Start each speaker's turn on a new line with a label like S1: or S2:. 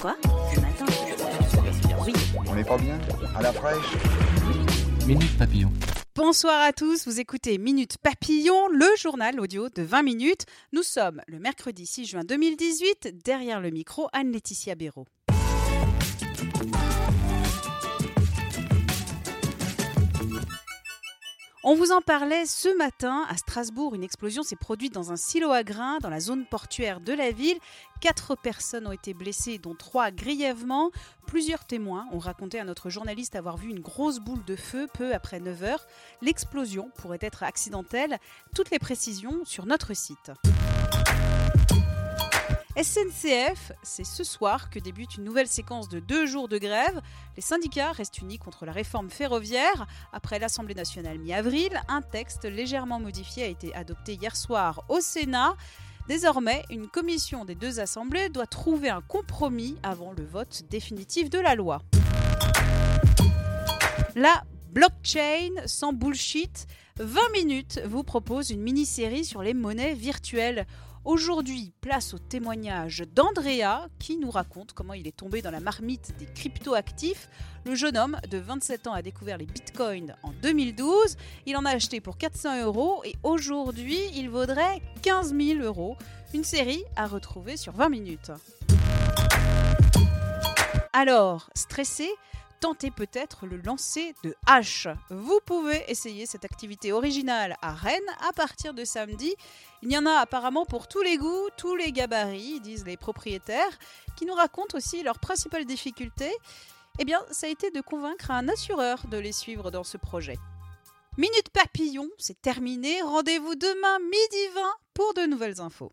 S1: Quoi Ce matin Oui.
S2: On n'est pas bien? À la fraîche?
S3: Minute Papillon.
S4: Bonsoir à tous, vous écoutez Minute Papillon, le journal audio de 20 minutes. Nous sommes le mercredi 6 juin 2018, derrière le micro Anne-Laetitia Béraud. On vous en parlait ce matin à Strasbourg. Une explosion s'est produite dans un silo à grains dans la zone portuaire de la ville. Quatre personnes ont été blessées, dont trois grièvement. Plusieurs témoins ont raconté à notre journaliste avoir vu une grosse boule de feu peu après 9 heures. L'explosion pourrait être accidentelle. Toutes les précisions sur notre site. SNCF, c'est ce soir que débute une nouvelle séquence de deux jours de grève. Les syndicats restent unis contre la réforme ferroviaire. Après l'Assemblée nationale mi-avril, un texte légèrement modifié a été adopté hier soir au Sénat. Désormais, une commission des deux assemblées doit trouver un compromis avant le vote définitif de la loi. La blockchain sans bullshit, 20 minutes vous propose une mini-série sur les monnaies virtuelles. Aujourd'hui, place au témoignage d'Andrea qui nous raconte comment il est tombé dans la marmite des crypto-actifs. Le jeune homme de 27 ans a découvert les bitcoins en 2012. Il en a acheté pour 400 euros et aujourd'hui, il vaudrait 15 000 euros. Une série à retrouver sur 20 minutes. Alors, stressé tentez peut-être le lancer de hache. Vous pouvez essayer cette activité originale à Rennes à partir de samedi. Il y en a apparemment pour tous les goûts, tous les gabarits, disent les propriétaires, qui nous racontent aussi leur principale difficulté. Eh bien, ça a été de convaincre un assureur de les suivre dans ce projet. Minute Papillon, c'est terminé. Rendez-vous demain midi 20 pour de nouvelles infos.